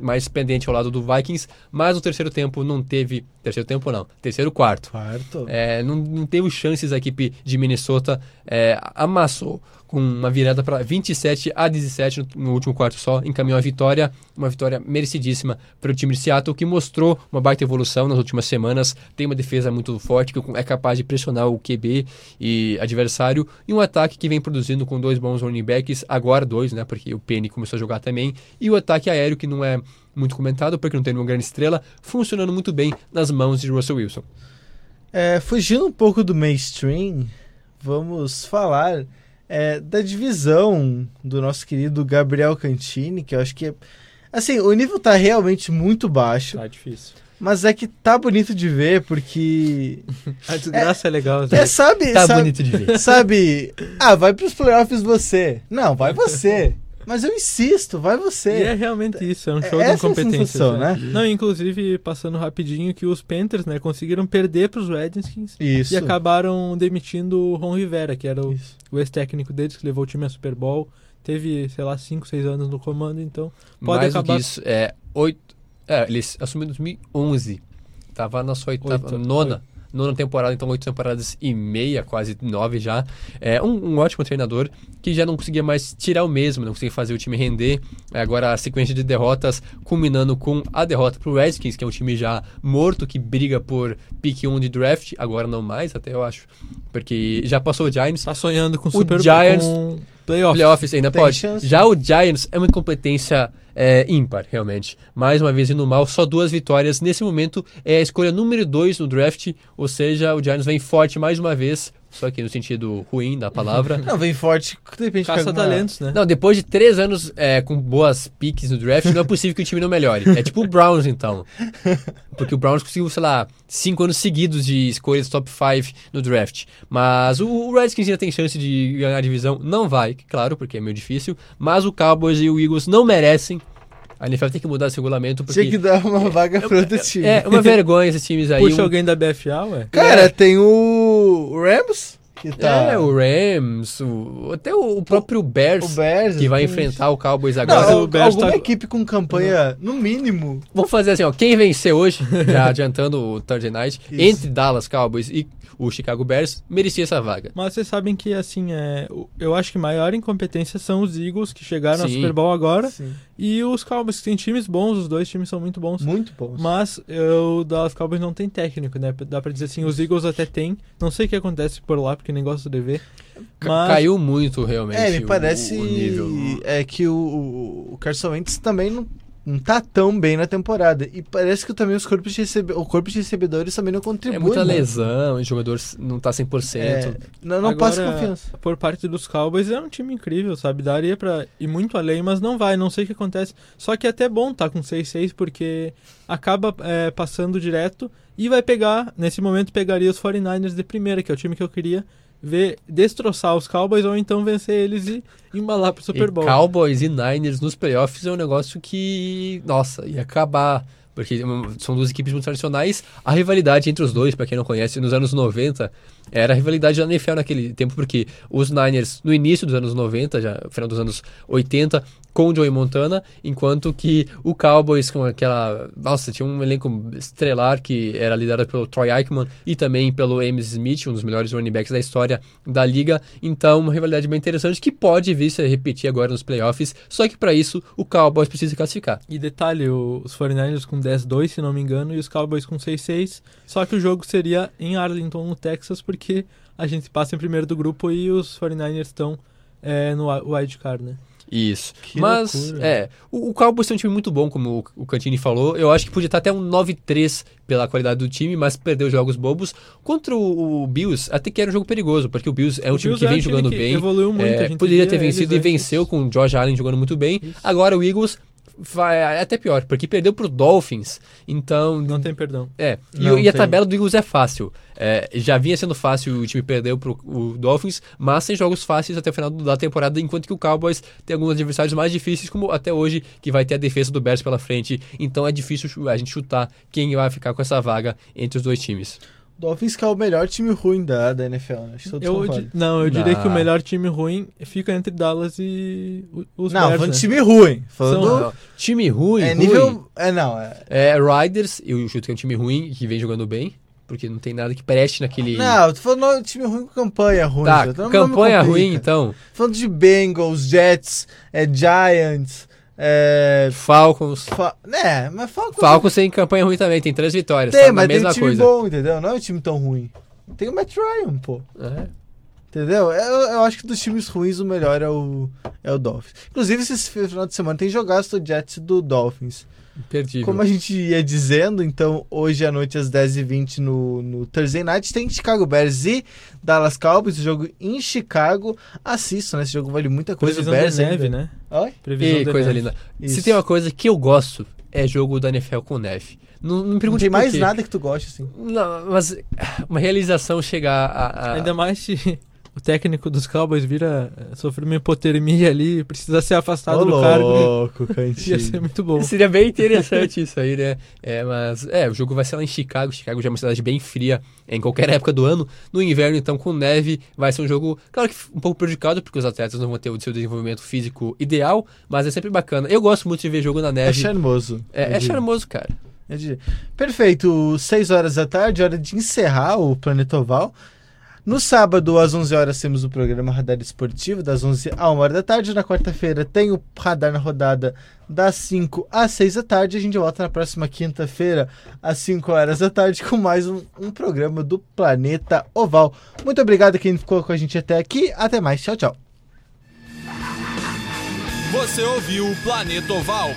mais pendente ao lado do Vikings, mas o terceiro tempo não teve. Terceiro tempo não, terceiro quarto. Quarto. É, não, não teve chances a equipe de Minnesota. é, amassou com uma virada para 27 a 17 no, último quarto só. Encaminhou a vitória, uma vitória merecidíssima para o time de Seattle, que mostrou uma baita evolução nas últimas semanas. Tem uma defesa muito forte, que é capaz de pressionar o QB e adversário. E um ataque que vem produzindo com dois bons running backs, agora dois, né? Porque o Penny começou a jogar também. E o ataque aéreo, que não é muito comentado, porque não tem uma grande estrela, funcionando muito bem nas mãos de Russell Wilson. É, fugindo um pouco do mainstream, vamos falar é, da divisão do nosso querido Gabriel Cantini, que eu acho que é. Assim, o nível tá realmente muito baixo, Tá difícil. mas é que tá bonito de ver, porque. A desgraça é, legal. É, sabe. Tá sabe, bonito de ver. Sabe. Ah, vai pros playoffs você. Não, vai você. Mas eu insisto, vai você. E é realmente isso, é um show Essa é de incompetência. sensação, né? Não, inclusive, passando rapidinho, que os Panthers, né, conseguiram perder pros Redskins Isso. e acabaram demitindo o Ron Rivera, que era o, Isso. o ex-técnico deles, que levou o time a Super Bowl. Teve, sei lá, 5, 6 anos no comando, então pode Mais acabar... do que isso, é, oito, é, ele assumiu em 2011. Tava na sua oitava, Oito, nona, nona temporada, então oito temporadas e meia, quase nove já. É um, um ótimo treinador que já não conseguia mais tirar o mesmo, não conseguia fazer o time render. É, Agora a sequência de derrotas culminando com a derrota pro Redskins, que é um time já morto, que briga por pick 1 de draft, agora não mais, até eu acho. Porque já passou o Giants, Tá sonhando com Super Giants- com playoffs. Playoffs ainda Tem pode. chance. Já o Giants é uma incompetência é, ímpar, realmente. Mais uma vez indo mal, só duas vitórias. Nesse momento é a escolha número 2 no draft, ou seja, o Giants vem forte mais uma vez, só que no sentido ruim da palavra. Não, vem forte, de repente pega uma- Caça-talentos, né? Não, depois de três anos é, com boas piques no draft, não é possível que o time não melhore. É tipo o Browns, então. Porque o Browns conseguiu, sei lá, cinco anos seguidos de escolhas top 5 no draft. Mas o, o Redskins ainda tem chance de ganhar a divisão. Não vai, claro, porque é meio difícil. Mas o Cowboys e o Eagles não merecem. A NFL tem que mudar esse regulamento, porque... Tinha que dar uma vaga para outro time. É uma vergonha esses times aí. Puxa um- alguém da BFA, ué. Cara, tem o Rams, que tá. É, o Rams, o- até o, o próprio Bears, o Bears. que vai enfrentar o Cowboys Não, agora. Mas o Bears alguma tá- equipe com campanha, no mínimo. Vamos fazer assim, ó. Quem vencer hoje, já adiantando o Thursday Night, Isso. entre Dallas Cowboys e o Chicago Bears, merecia essa vaga. Mas vocês sabem que, assim, é, eu acho que maior incompetência são os Eagles, que chegaram ao Sim. Super Bowl agora, Sim. E os Cowboys, que têm times bons, os dois times são muito bons. Muito bom. Mas eh, o Dallas Cowboys não tem técnico, né? Dá pra dizer assim, os Eagles até tem. Não sei o que acontece por lá, porque nem gosto de ver. Mas Caiu muito, realmente, É, me o- parece o, nível. é que o, o, o Carson Wentz também não, não tá tão bem na temporada. E parece que também os corpos de, recebe, o corpo de recebedores também não É contribuem. muita né? lesão, o jogador não tá 100%. É, não não Agora, passa confiança. Por parte dos Cowboys é um time incrível, sabe? Daria pra ir muito além, mas não vai, não sei o que acontece. Só que é até bom tá com 6-6, porque acaba é, passando direto e vai pegar, nesse momento pegaria os 49ers de primeira, que é o time que eu queria ver destroçar os Cowboys ou então vencer eles e embalar pro Super E Bowl. Cowboys e Niners nos playoffs é um negócio que, nossa, ia acabar. Porque hum, são duas equipes muito tradicionais. A rivalidade entre os dois, pra quem não conhece, nos anos 90, era a rivalidade da NFL naquele tempo, porque os Niners, no início dos anos 90, já no final dos anos 80, com Joey Montana, enquanto que o Cowboys com aquela... Nossa, tinha um elenco estrelar que era liderado pelo Troy Aikman e também pelo Ames Smith, um dos melhores running backs da história da liga. Então, uma rivalidade bem interessante que pode vir se repetir agora nos playoffs, só que para isso o Cowboys precisa classificar. E detalhe, os 49ers com 10-2, se não me engano, e os Cowboys com 6-6. Só que o jogo seria em Arlington, no Texas, porque a gente passa em primeiro do grupo e os 49ers estão é, no wi- wild card, né? Isso. Que Mas, loucura. é, o, o Cowboys tem um time muito bom, como o, o Cantini falou. Eu acho que podia estar até um 9-3 pela qualidade do time, mas perdeu jogos bobos. Contra o, o Bills, até que era um jogo perigoso, porque o Bills é um O time Bills que é vem time jogando que bem. evoluiu muito, É, poderia ter vencido e venceu com o Josh Allen jogando muito bem. Agora o Eagles vai é até pior, porque perdeu pro Dolphins. Então, Não tem perdão. é, e, Não e a tabela do Eagles é fácil. É, já vinha sendo fácil, o time perdeu pro o Dolphins, mas tem jogos fáceis até o final da temporada, enquanto que o Cowboys tem alguns adversários mais difíceis, como até hoje, que vai ter a defesa do Bears pela frente. Então é difícil a gente chutar quem vai ficar com essa vaga entre os dois times. Dolphins que é o melhor time ruim da, da NFL, né? Acho que Eu, di- não, eu diria Não. que o melhor time ruim fica entre Dallas e os Não, Bears, falando né? de time ruim. Falando. São- Não, time ruim, é ruim. nível. É, não. É, É Riders, eu chuto que é um time ruim que vem jogando bem, porque não tem nada que preste naquele. não, eu tô falando de time ruim com campanha ruim. tá, campanha ruim então. Falando de Bengals, Jets, é, Giants, é. Falcons. Fa... É, mas Falcons. Falcons tem campanha ruim também, tem três vitórias. Tem, tá mas tem mesma um time coisa. bom, entendeu? Não é um time tão ruim. Tem o Matt Ryan, pô. É. Entendeu? Eu, eu acho que dos times ruins o melhor é o, é o Dolphins. Inclusive, esse final de semana tem jogado do Jets do Dolphins. Imperdível. Como a gente ia dizendo, então hoje à noite às 10h20 no, no Thursday Night tem Chicago Bears e Dallas Cowboys, o jogo em Chicago. Assistam, né? Esse jogo vale muita coisa. Previsão Bears de neve, ainda- né? Oi? Previsão E de coisa neve. linda. Isso. Se tem uma coisa que eu gosto, é jogo da NFL com neve. Não, não me Não pergunte tem por mais quê. nada que tu goste, assim. Não, mas uma realização chegar a. a- Ainda mais se o técnico dos Cowboys vira eh, sofrer uma hipotermia ali, precisa ser afastado Ô, do cargo. louco, Ia ser muito bom. Seria bem interessante isso aí, né? É, mas é, o jogo vai ser lá em Chicago. Chicago já é uma cidade bem fria em qualquer época do ano. No inverno, então, com neve, vai ser um jogo, claro que um pouco prejudicado, porque os atletas não vão ter o seu desenvolvimento físico ideal, mas é sempre bacana. Eu gosto muito de ver jogo na É neve. charmoso. É, eu é diria. charmoso, cara. Eu diria. Perfeito, 6 horas da tarde, hora de encerrar o Planeta Oval. No sábado, às 11 horas, temos o programa Radar Esportivo, das 11 a 1 hora da tarde. Na quarta-feira, tem o Radar na rodada, das 5 às 6 da tarde. A gente volta na próxima quinta-feira, às 5 horas da tarde, com mais um, um programa do Planeta Oval. Muito obrigado a quem ficou com a gente até aqui. Até mais. Tchau, tchau. Você ouviu o Planeta Oval.